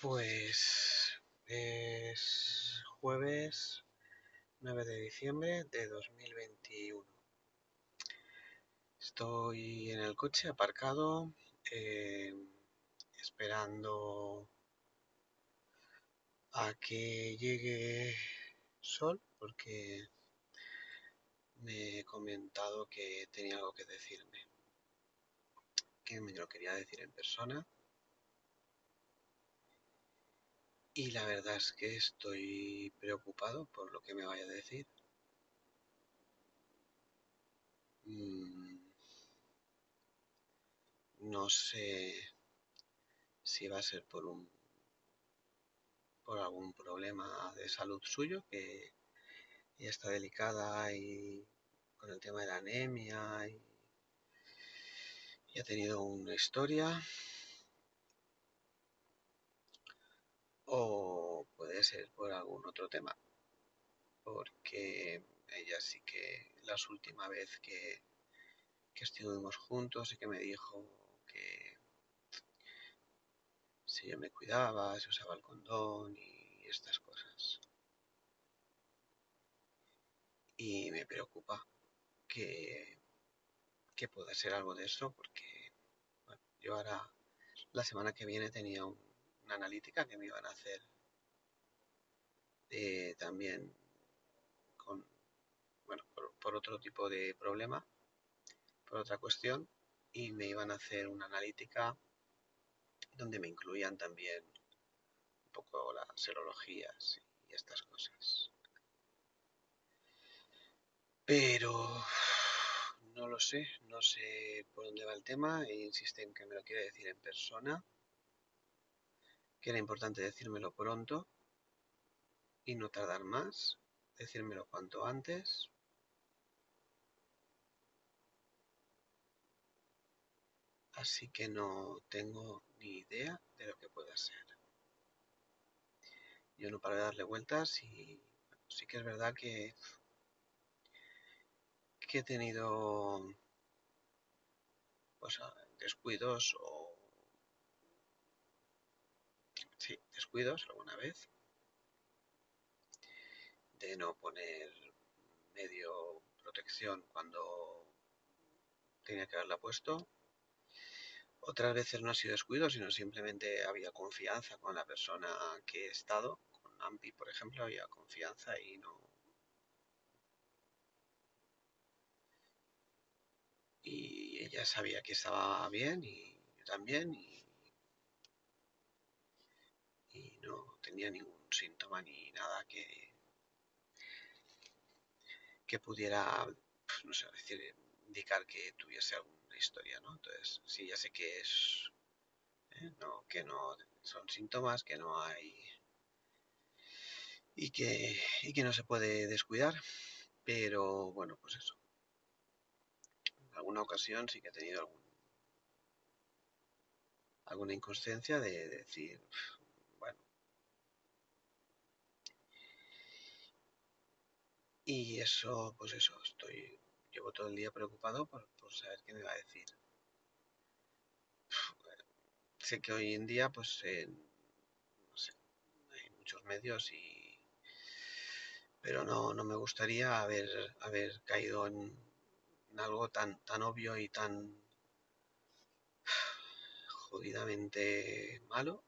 Pues es jueves 9 de diciembre de 2021. Estoy en el coche aparcado eh, esperando a que llegue Sol porque me he comentado que tenía algo que decirme, que me lo quería decir en persona. Y la verdad es que estoy preocupado por lo que me vaya a decir. Mm, no sé si va a ser por un por algún problema de salud suyo que ya está delicada y con el tema de la anemia y, y ha tenido una historia o puede ser por algún otro tema porque ella sí que la última vez que, que estuvimos juntos y que me dijo que si yo me cuidaba, si usaba el condón y estas cosas. Y me preocupa que, que pueda ser algo de eso porque yo ahora la semana que viene tenía una analítica que me iban a hacer eh, también con bueno por, por, otro tipo de problema por otra cuestión y me iban a hacer una analítica donde me incluían también un poco las serologías y estas cosas. Pero no lo sé, no sé por dónde va el tema e insisten que me lo quiere decir en persona, que era importante decírmelo pronto y no tardar más, decírmelo cuanto antes. Así que no tengo ni idea de lo que pueda ser. Yo no paro de darle vueltas y sí que es verdad que que he tenido pues, descuidos o descuidos alguna vez de no poner medio protección cuando tenía que haberla puesto. Otras veces no ha sido descuido, sino simplemente había confianza con la persona que he estado. Con Ampi, por ejemplo, había confianza y no, y ella sabía que estaba bien y yo también y, no tenía ningún síntoma ni nada que que pudiera no sé decir indicar que tuviese alguna historia no entonces sí ya sé que es ¿eh? no que no son síntomas que no hay y que y que no se puede descuidar pero bueno pues eso alguna ocasión sí que he tenido algún, alguna inconsciencia de decir, Y eso, pues eso, estoy, llevo todo el día preocupado por, por saber qué me va a decir. Sé que hoy en día, pues, eh, no sé, hay muchos medios y pero no, no me gustaría haber, haber caído en, en algo tan, tan obvio y tan jodidamente malo.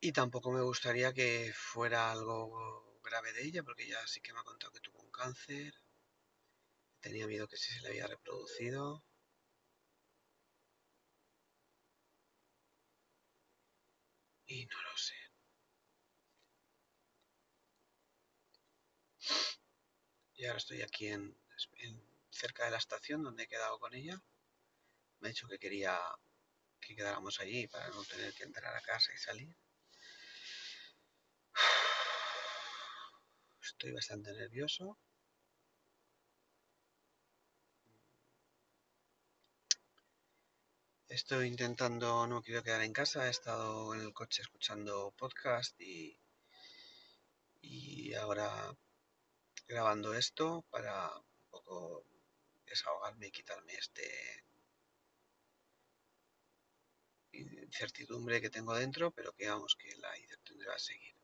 Y tampoco me gustaría que fuera algo grave de ella, porque ella sí que me ha contado que tuvo un cáncer. Tenía miedo que se le había reproducido. Y no lo sé. Y ahora estoy aquí en, en, cerca de la estación donde he quedado con ella. Me ha dicho que quería que quedáramos allí para no tener que entrar a casa y salir. Estoy bastante nervioso. Estoy intentando, no quiero quedar en casa, he estado en el coche escuchando podcast y, y ahora grabando esto para un poco desahogarme y quitarme este incertidumbre que tengo dentro, pero que vamos, que la incertidumbre va a seguir.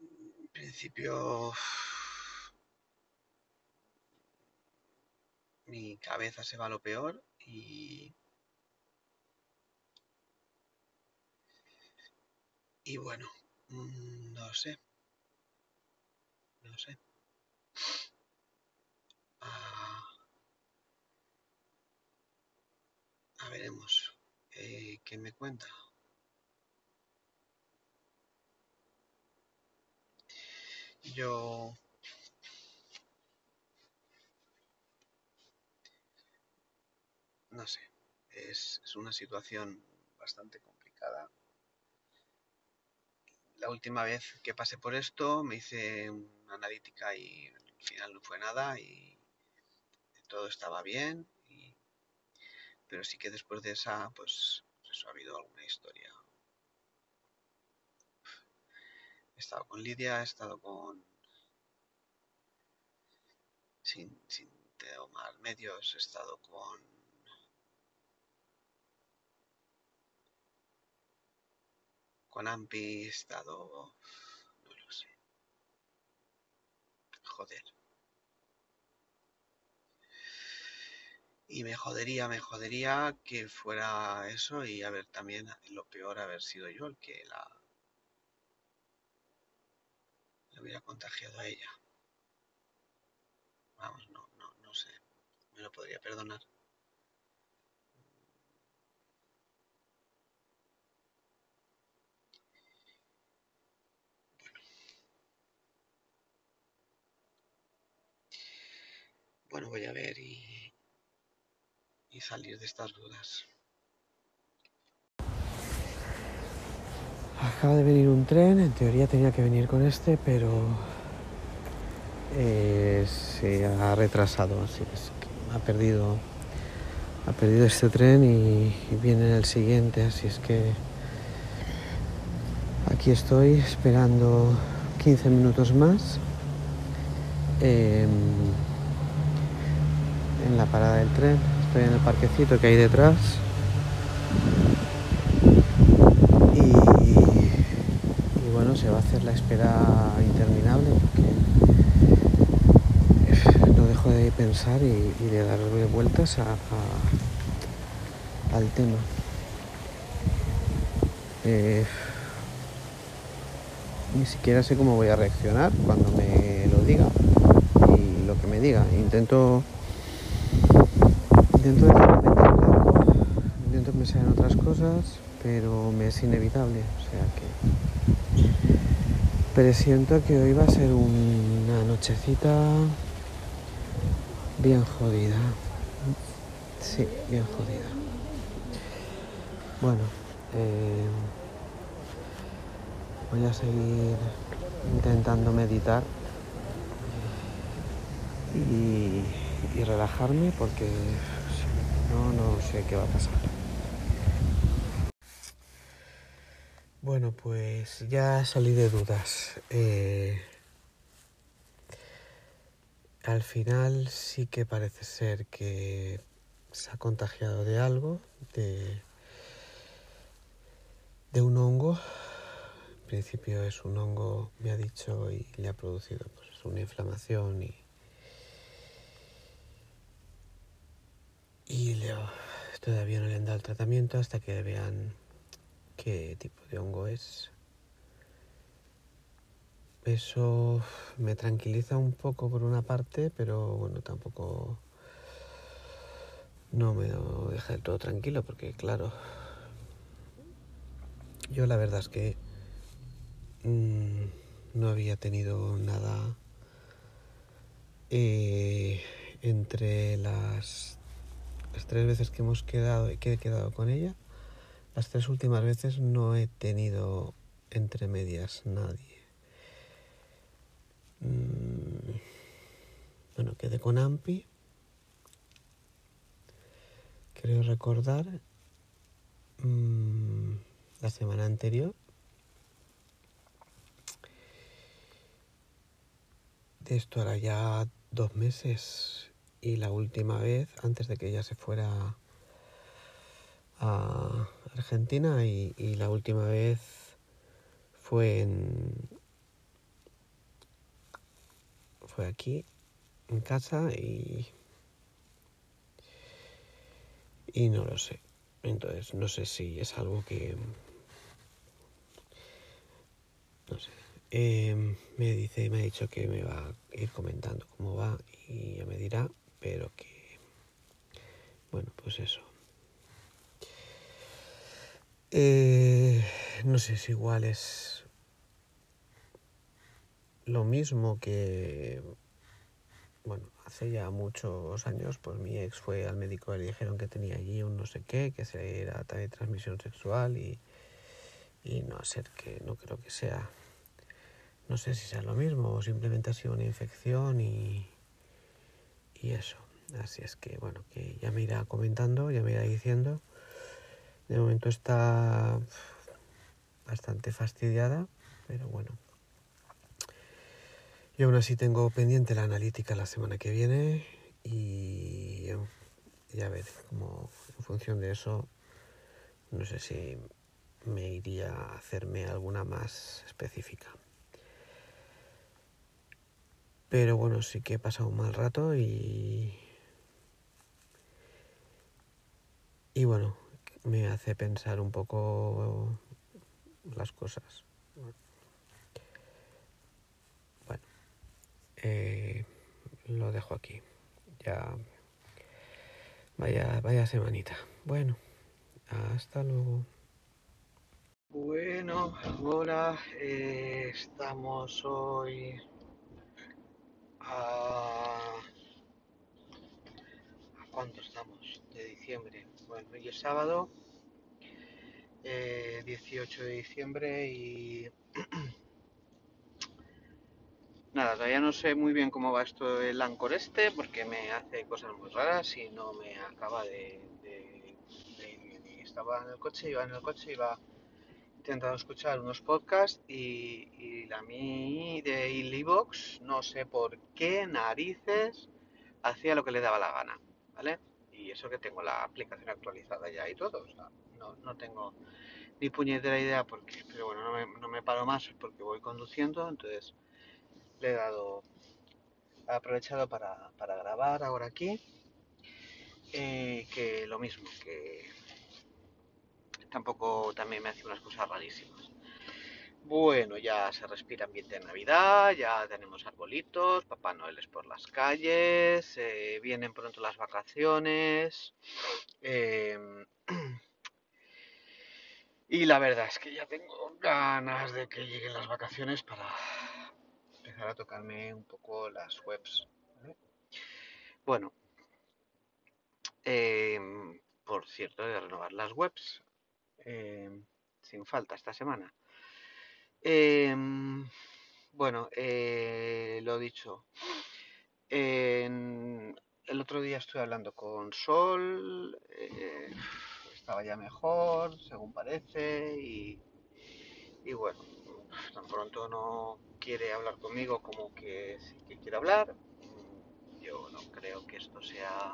En principio, mi cabeza se va a lo peor y, y bueno, mm, no sé, no sé. Ah, a veremos eh, qué me cuenta. Yo no sé, es, es, una situación bastante complicada. La última vez que pasé por esto me hice una analítica y al final no fue nada y todo estaba bien, y, pero sí que después de esa, pues, eso ha habido alguna historia. He estado con Lidia, he estado con... Sin, sin tomar medios, he estado con con Ampi he estado... no lo sé. Joder. Y me jodería, me jodería que fuera eso y a ver también lo peor haber sido yo el que la, la hubiera contagiado a ella. Vamos, no, no, no sé. Me lo podría perdonar. Bueno, voy a ver y, y salir de estas dudas. Acaba de venir un tren, en teoría tenía que venir con este, pero eh, se ha retrasado, así que ha perdido, ha perdido este tren y, y viene el siguiente, así es que aquí estoy esperando 15 minutos más. Eh, en la parada del tren. Estoy en el parquecito que hay detrás. Y, y bueno, se va a hacer la espera interminable porque no dejo de pensar y, de darle vueltas al tema. Eh, ni siquiera sé cómo voy a reaccionar cuando me lo diga y lo que me diga. Intento intento claro, intento pensar en otras cosas, pero me es inevitable, presiento que hoy va a ser una nochecita bien jodida. Sí, bien jodida. Bueno, eh, voy a seguir intentando meditar y, y relajarme porque no, no sé qué va a pasar. Bueno, pues ya salí de dudas. Eh, al final sí que parece ser que se ha contagiado de algo, de, de un hongo. En principio es un hongo, me ha dicho, y le ha producido pues, una inflamación y y le, todavía no le han dado el tratamiento hasta que vean qué tipo de hongo es. Eso me tranquiliza un poco por una parte, pero bueno, tampoco no me deja del todo tranquilo porque claro, yo la verdad es que mmm, no había tenido nada eh, entre las tres veces que hemos quedado y que he quedado con ella, las tres últimas veces no he tenido entre medias nadie. Mm, bueno, quedé con Ampi. Creo recordar mmm, la semana anterior. De esto era ya dos meses y la última vez, antes de que ella se fuera a Argentina y, y la última vez fue en fue aquí en casa y y no lo sé. Entonces no sé si es algo que no sé. Eh, me dice me ha dicho que me va a ir comentando cómo va y ya me dirá pero que bueno pues eso eh, no sé si igual es lo mismo que, bueno, hace ya muchos años, pues mi ex fue al médico y le dijeron que tenía allí un no sé qué, que era de transmisión sexual y, y no a ser que no creo que sea, no sé si sea lo mismo o simplemente ha sido una infección y, y eso. Así es que, bueno, que ya me irá comentando, ya me irá diciendo. De momento está bastante fastidiada, pero bueno. Y aún así tengo pendiente la analítica la semana que viene y ya ver cómo en función de eso, no sé si me iría a hacerme alguna más específica. Pero bueno, sí que he pasado un mal rato y... Y bueno, me hace pensar un poco las cosas. Bueno, eh, lo dejo aquí. Ya vaya, vaya semanita. Bueno, hasta luego. Bueno, ahora eh, estamos hoy a... ¿A cuánto estamos? De diciembre. Bueno, hoy es sábado, eh, 18 de diciembre y... Nada, todavía no sé muy bien cómo va esto del Ancor este, porque me hace cosas muy raras y no me acaba de... estaba en el coche, iba en el coche, iba intentando escuchar unos podcasts y, la mi de Ilivox, no sé por qué narices, hacía lo que le daba la gana, ¿vale? Y eso que tengo la aplicación actualizada ya y todo, no, no tengo ni puñetera idea porque, pero bueno, no me, no me paro más porque voy conduciendo, entonces le he dado, he aprovechado para, para grabar ahora aquí, eh, que lo mismo, que tampoco también me hace unas cosas rarísimas. Bueno, ya se respira ambiente de Navidad, ya tenemos arbolitos, Papá Noel es por las calles, eh, vienen pronto las vacaciones. eh, y la verdad es que ya tengo ganas de que lleguen las vacaciones para empezar a tocarme un poco las webs. Bueno, eh, por cierto, de renovar las webs, eh, sin falta esta semana. Eh, bueno, eh, lo dicho. En- el otro día estuve hablando con Sol, eh, estaba ya mejor, según parece, y, y bueno, tan pronto no quiere hablar conmigo como que sí que quiere hablar. Yo no creo que esto sea...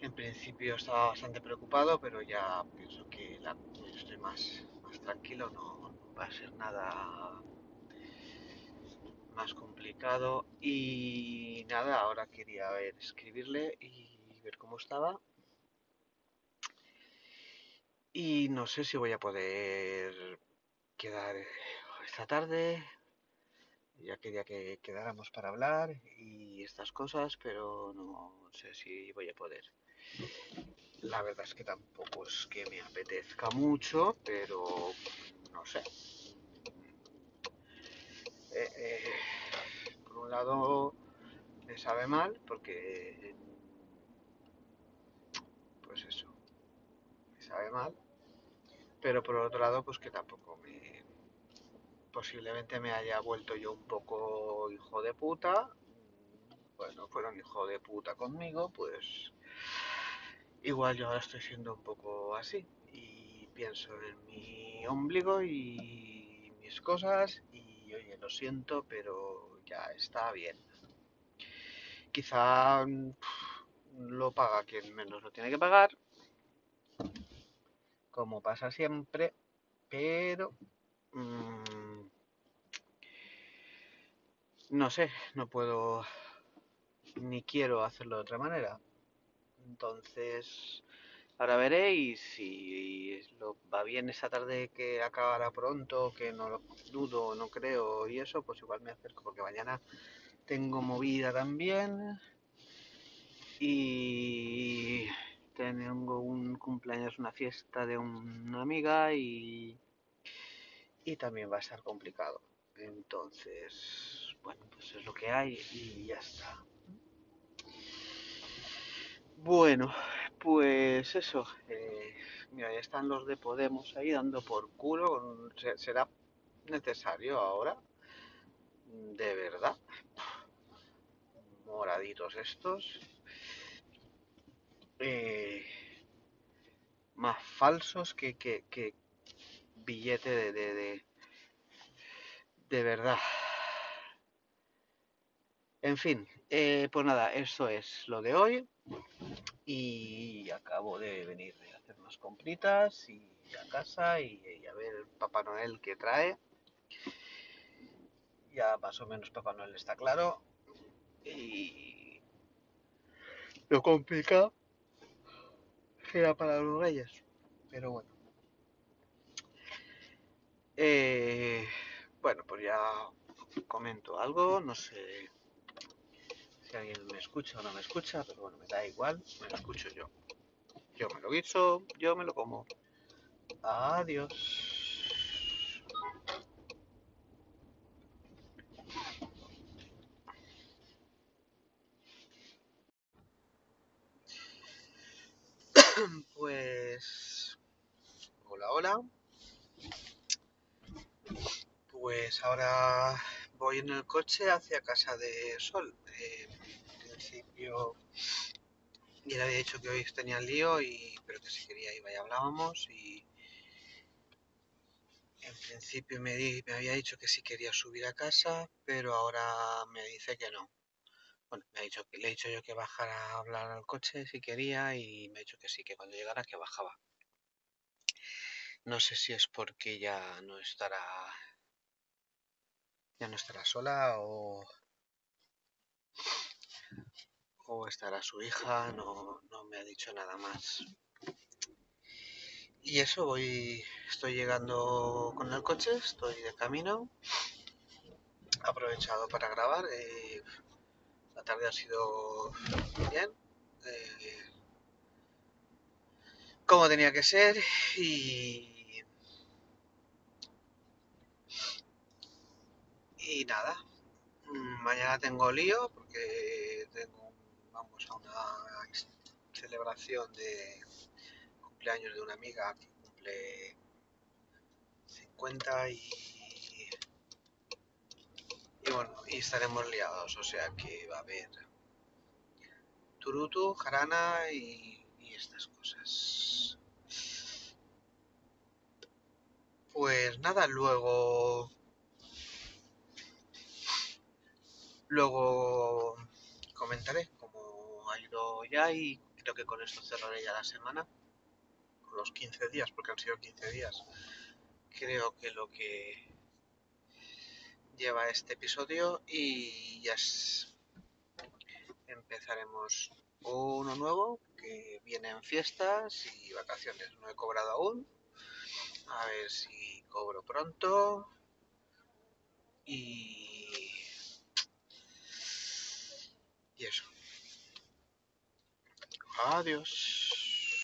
En principio estaba bastante preocupado, pero ya pienso que la, estoy más, más tranquilo, no, no va a ser nada más complicado y nada, ahora quería ver, escribirle y ver cómo estaba. Y no sé si voy a poder quedar esta tarde. Ya quería que quedáramos para hablar y estas cosas, pero no sé si voy a poder. La verdad es que tampoco es que me apetezca mucho, pero no sé. Eh, eh, por un lado me sabe mal porque pues eso me sabe mal pero por otro lado pues que tampoco me posiblemente me haya vuelto yo un poco hijo de puta bueno fueron hijo de puta conmigo pues igual yo ahora estoy siendo un poco así y pienso en mi ombligo y mis cosas y oye lo siento pero ya está bien quizá pff, lo paga quien menos lo tiene que pagar como pasa siempre, pero mmm, no sé, no puedo ni quiero hacerlo de otra manera. Entonces, ahora veréis si lo va bien esa tarde que acabará pronto, que no lo dudo, no creo y eso, pues igual me acerco porque mañana tengo movida también y tengo un cumpleaños, una fiesta de una amiga y, y también va a estar complicado. Entonces, bueno, pues es lo que hay y ya está. Bueno, pues eso. Eh, mira, ya están los de Podemos ahí dando por culo. ¿Será necesario ahora? De verdad. Moraditos estos. Eh, más falsos que, que, billete de, de, de, de verdad. En fin, eh, pues nada, eso es lo de hoy. Y acabo de venir de hacer unas compritas y a casa y, a ver el Papá Noel que trae. Ya más o menos Papá Noel está claro. Y lo complicado era para los reyes. Pero bueno. Eh, bueno, pues ya comento algo. No sé si alguien me escucha o no me escucha, pero bueno, me da igual. Me lo escucho yo. Yo me lo guiso, yo me lo como. Adiós. Pues... Hola, hola. Pues ahora voy en el coche hacia casa de Sol. Ya le había dicho que hoy tenía lío, y, pero que si quería iba y hablábamos. Y en principio me había dicho que sí quería subir a casa, pero ahora me dice que no. Bueno, me ha dicho que le he dicho yo que bajara a hablar al coche si quería y me ha dicho que sí, que cuando llegara que bajaba. No sé si es porque ya no estará ya no estará sola o estará su hija, no, no me ha dicho nada más. Y eso voy, estoy llegando con el coche, estoy de camino. Aprovechado para grabar. eh, la tarde ha sido bien. eh, como tenía que ser y y nada mañana tengo lío porque tengo un- vamos a una celebración de cumpleaños de una amiga que cumple 50 y y bueno y estaremos liados o sea que va a haber turutu jarana y, y estas cosas. Pues nada luego Luego comentaré ha ya y creo que con esto cerraré ya la semana, con los 15 días, porque han sido 15 días. Creo que lo que lleva este episodio y ya empezaremos uno nuevo que vienen fiestas y vacaciones. No he cobrado aún. A ver si cobro pronto. Y y eso. Adiós.